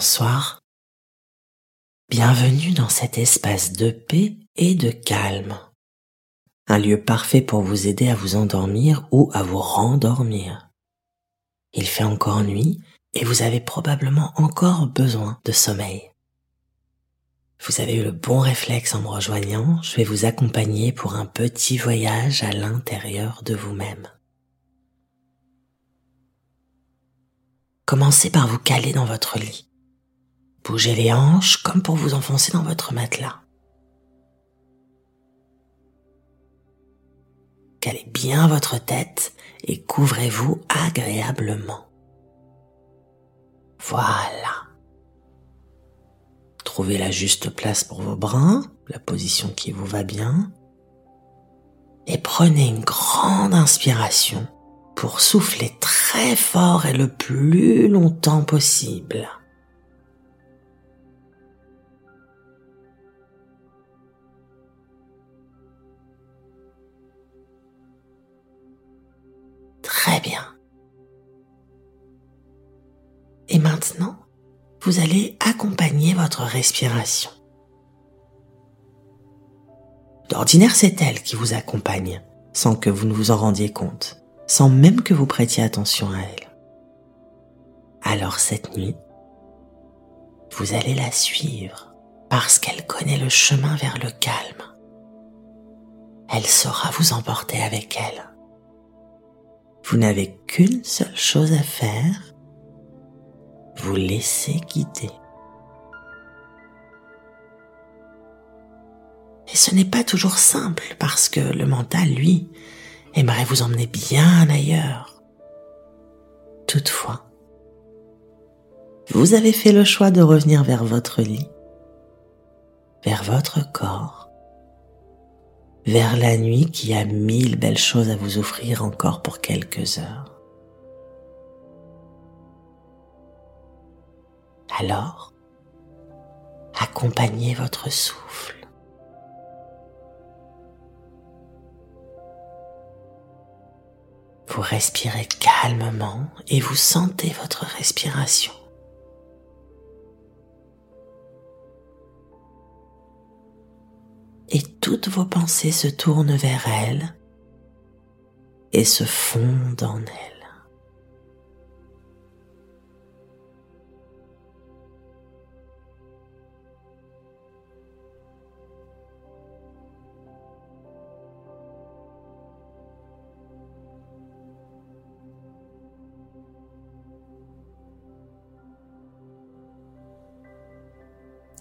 bonsoir. Bienvenue dans cet espace de paix et de calme. Un lieu parfait pour vous aider à vous endormir ou à vous rendormir. Il fait encore nuit et vous avez probablement encore besoin de sommeil. Vous avez eu le bon réflexe en me rejoignant, je vais vous accompagner pour un petit voyage à l'intérieur de vous-même. Commencez par vous caler dans votre lit. Bougez les hanches comme pour vous enfoncer dans votre matelas. Calez bien votre tête et couvrez-vous agréablement. Voilà. Trouvez la juste place pour vos bras, la position qui vous va bien. Et prenez une grande inspiration pour souffler très fort et le plus longtemps possible. Bien. Et maintenant, vous allez accompagner votre respiration. D'ordinaire, c'est elle qui vous accompagne, sans que vous ne vous en rendiez compte sans même que vous prêtiez attention à elle. Alors cette nuit, vous allez la suivre parce qu'elle connaît le chemin vers le calme. Elle saura vous emporter avec elle. Vous n'avez qu'une seule chose à faire, vous laisser guider. Et ce n'est pas toujours simple parce que le mental, lui, aimerait vous emmener bien ailleurs. Toutefois, vous avez fait le choix de revenir vers votre lit, vers votre corps, vers la nuit qui a mille belles choses à vous offrir encore pour quelques heures. Alors, accompagnez votre souffle Vous respirez calmement et vous sentez votre respiration. Et toutes vos pensées se tournent vers elle et se fondent en elle.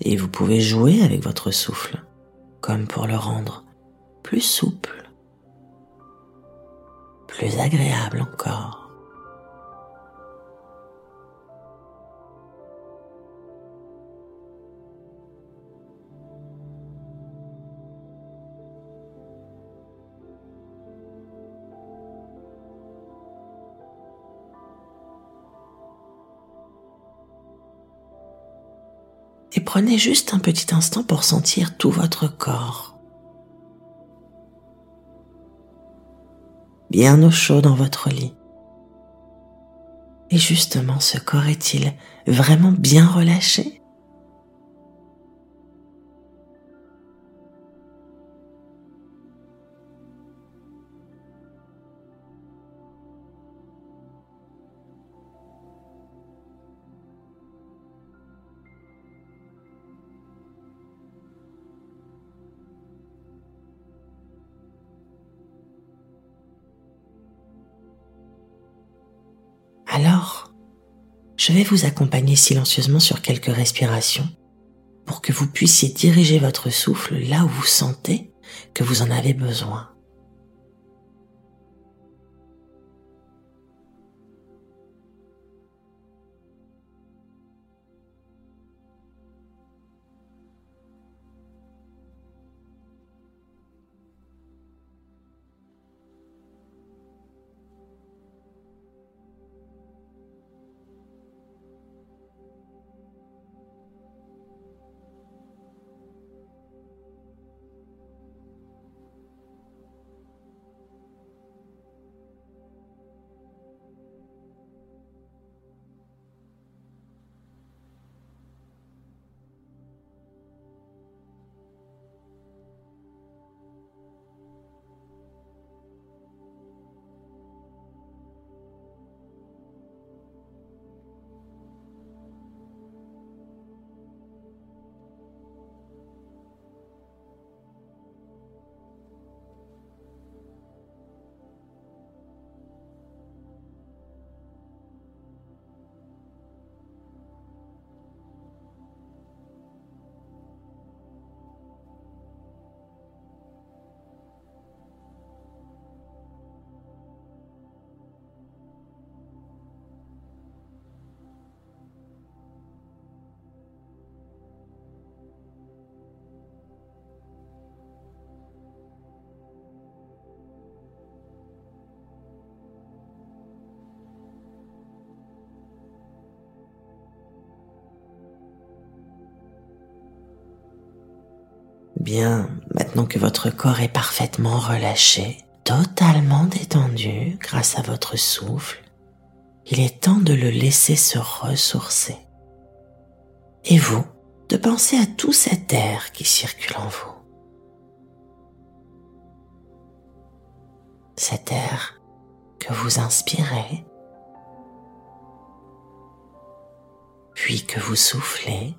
et vous pouvez jouer avec votre souffle, comme pour le rendre plus souple, plus agréable encore. Prenez juste un petit instant pour sentir tout votre corps. Bien au chaud dans votre lit. Et justement, ce corps est-il vraiment bien relâché? Accompagner silencieusement sur quelques respirations pour que vous puissiez diriger votre souffle là où vous sentez que vous en avez besoin. Maintenant que votre corps est parfaitement relâché, totalement détendu grâce à votre souffle, il est temps de le laisser se ressourcer. Et vous, de penser à tout cet air qui circule en vous. Cet air que vous inspirez, puis que vous soufflez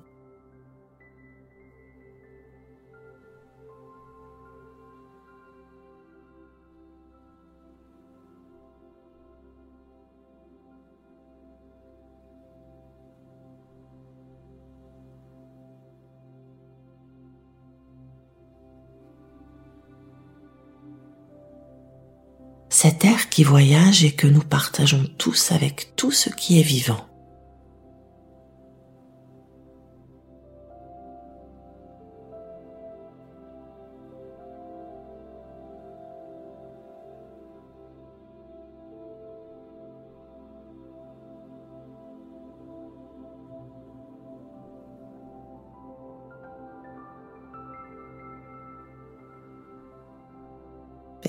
cet air qui voyage et que nous partageons tous avec tout ce qui est vivant.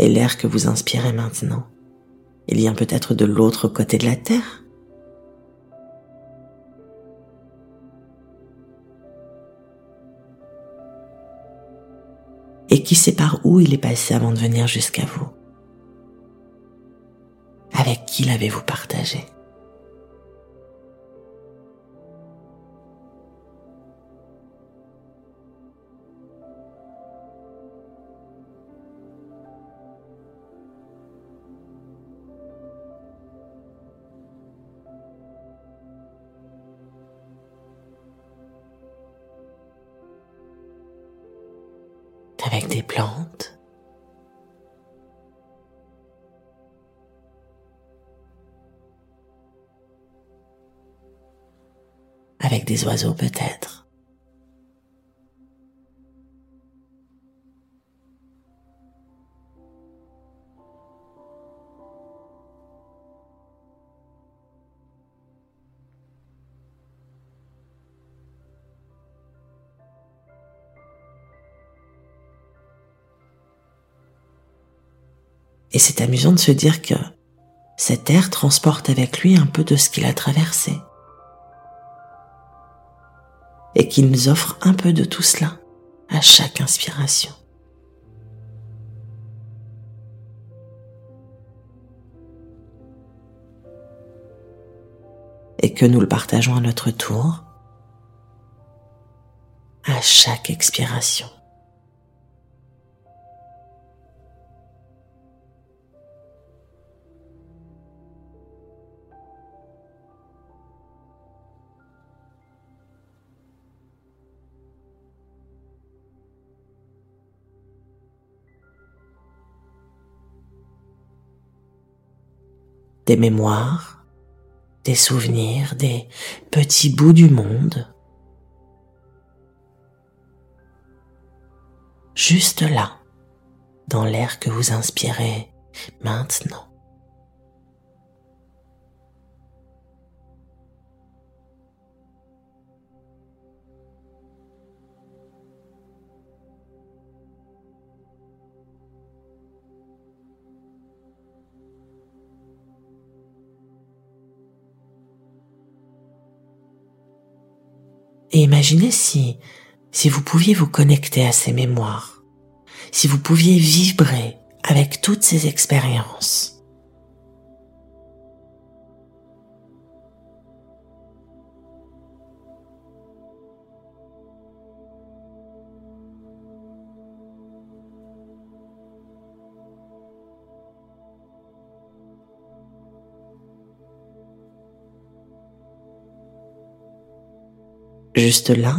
Et l'air que vous inspirez maintenant. Il vient peut-être de l'autre côté de la Terre. Et qui sait par où il est passé avant de venir jusqu'à vous? Avec qui l'avez-vous partagé? Oiseaux peut-être. Et c'est amusant de se dire que cet air transporte avec lui un peu de ce qu'il a traversé. Et qu'il nous offre un peu de tout cela à chaque inspiration. Et que nous le partageons à notre tour à chaque expiration. Des mémoires, des souvenirs, des petits bouts du monde. Juste là, dans l'air que vous inspirez maintenant. Imaginez si, si vous pouviez vous connecter à ces mémoires, si vous pouviez vibrer avec toutes ces expériences. Juste là,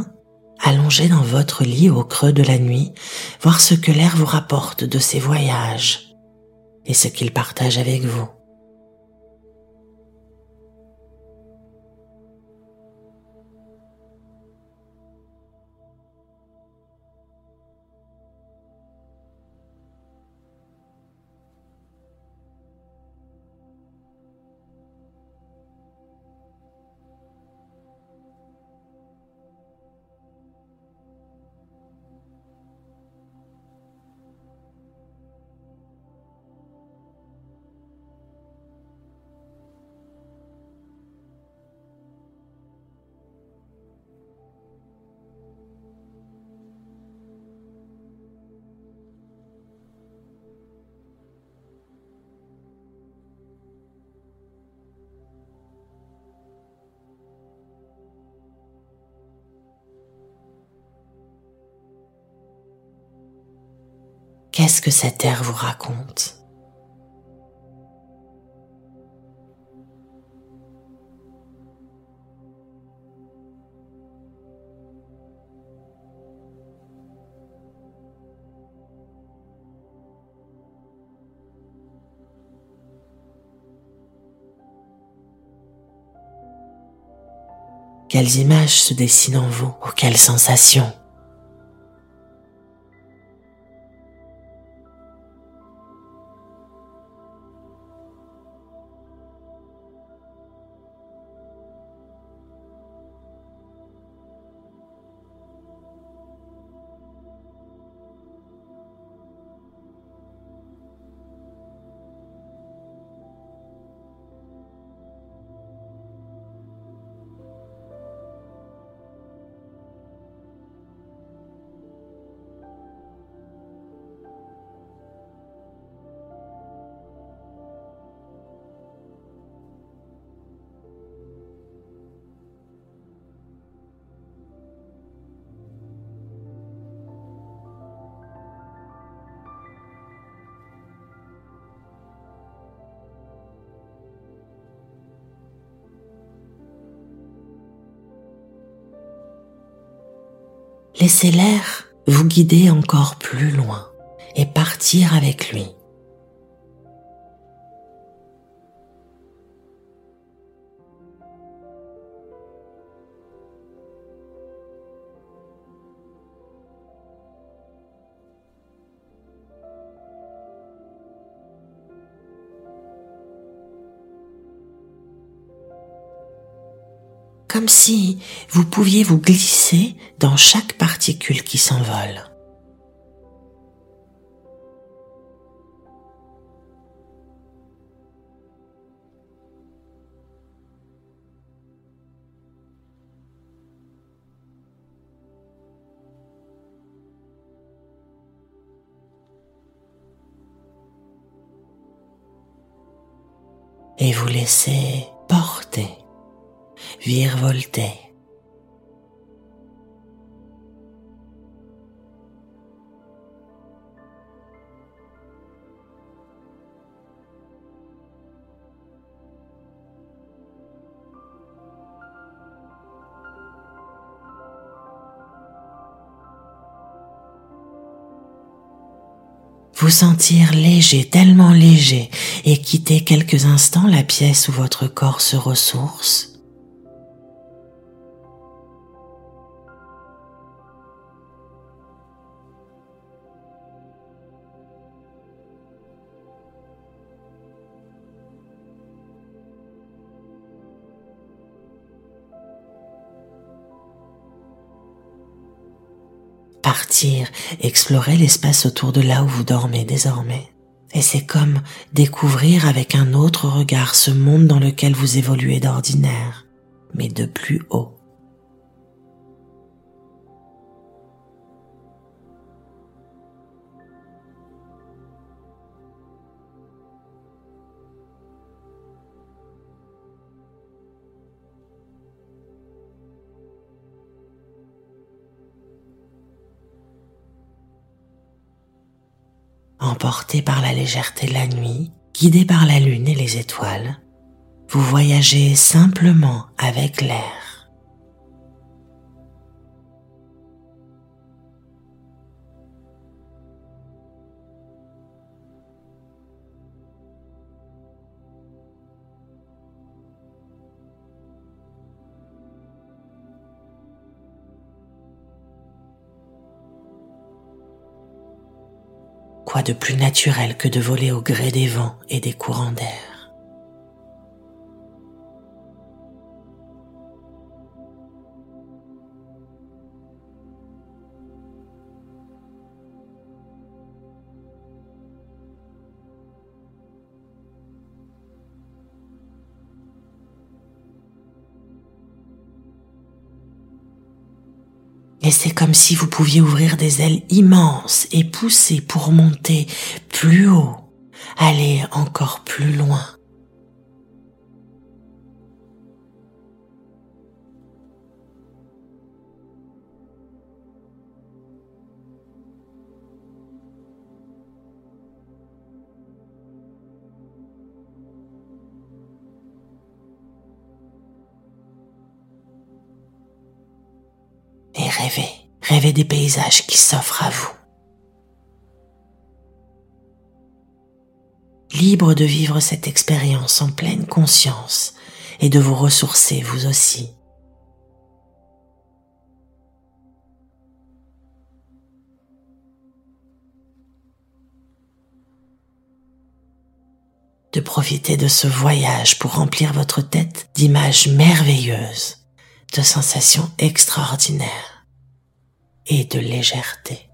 allongé dans votre lit au creux de la nuit, voir ce que l'air vous rapporte de ses voyages et ce qu'il partage avec vous. Qu'est-ce que cet air vous raconte? Quelles images se dessinent en vous? Ou quelles sensations? Laissez l'air vous guider encore plus loin et partir avec lui. Si vous pouviez vous glisser dans chaque particule qui s'envole. Et vous laissez virevolter. vous sentir léger, tellement léger, et quitter quelques instants la pièce où votre corps se ressource explorer l'espace autour de là où vous dormez désormais. Et c'est comme découvrir avec un autre regard ce monde dans lequel vous évoluez d'ordinaire, mais de plus haut. Emporté par la légèreté de la nuit, guidé par la lune et les étoiles, vous voyagez simplement avec l'air. Quoi de plus naturel que de voler au gré des vents et des courants d'air si vous pouviez ouvrir des ailes immenses et pousser pour monter plus haut, aller encore plus loin. Rêvez, des paysages qui s'offrent à vous. Libre de vivre cette expérience en pleine conscience et de vous ressourcer vous aussi. de profiter de ce voyage pour remplir votre tête d'images merveilleuses, de sensations extraordinaires et de légèreté.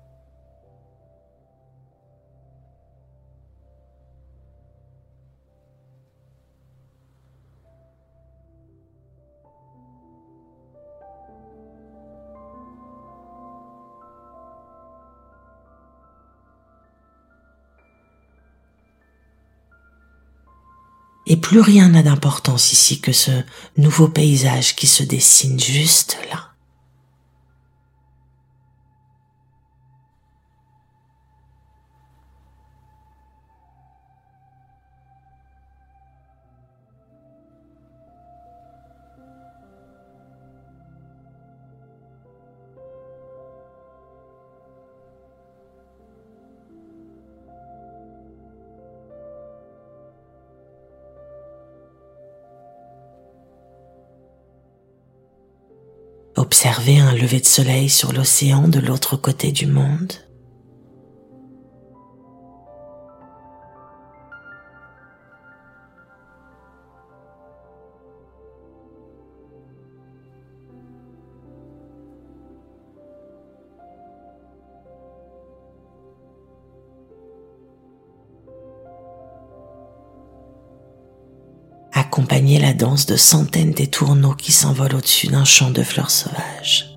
Et plus rien n'a d'importance ici que ce nouveau paysage qui se dessine juste là. Observez un lever de soleil sur l'océan de l'autre côté du monde. Accompagner la danse de centaines des tourneaux qui s'envolent au-dessus d'un champ de fleurs sauvages.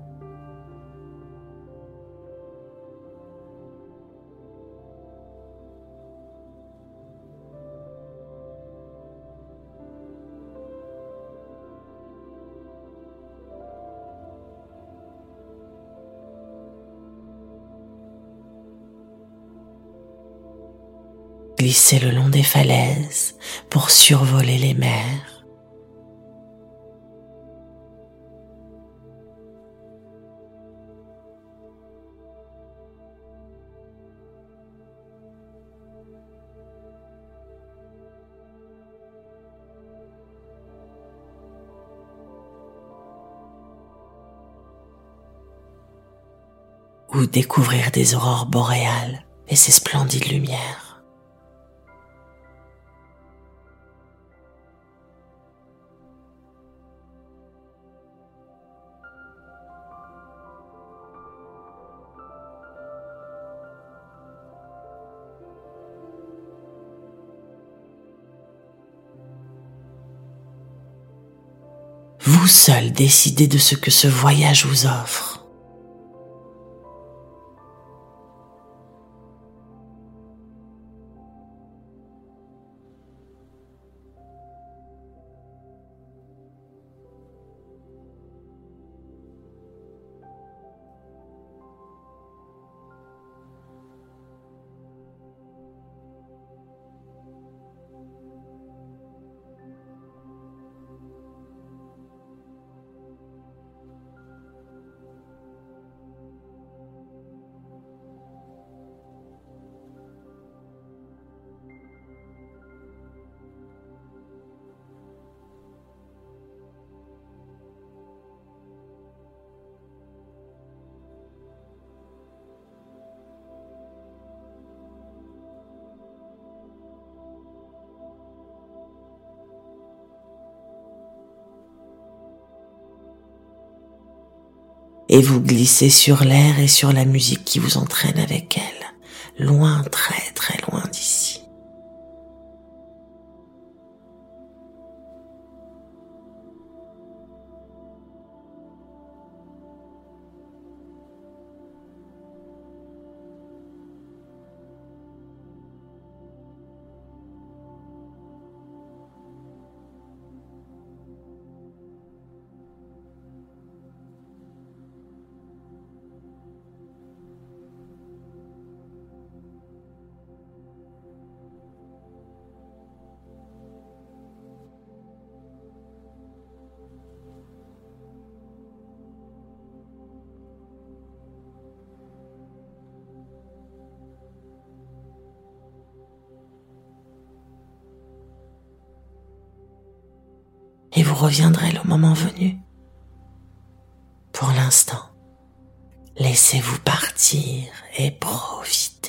Glisser le long des falaises pour survoler les mers. ou découvrir des aurores boréales et ces splendides lumières. Vous seul décidez de ce que ce voyage vous offre. Et vous glissez sur l'air et sur la musique qui vous entraîne avec elle, loin, très très loin d'ici. Et vous reviendrez le moment venu. Pour l'instant, laissez-vous partir et profiter.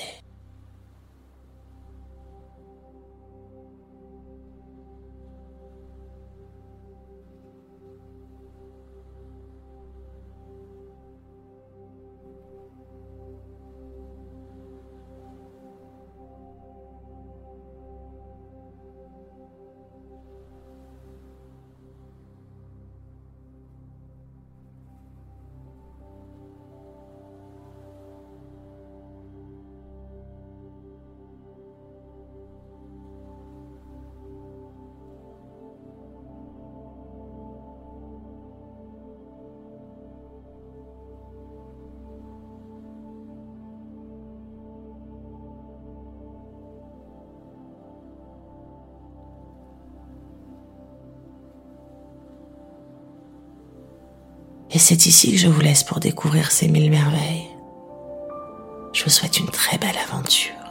Et c'est ici que je vous laisse pour découvrir ces mille merveilles. Je vous souhaite une très belle aventure